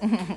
嗯哼哼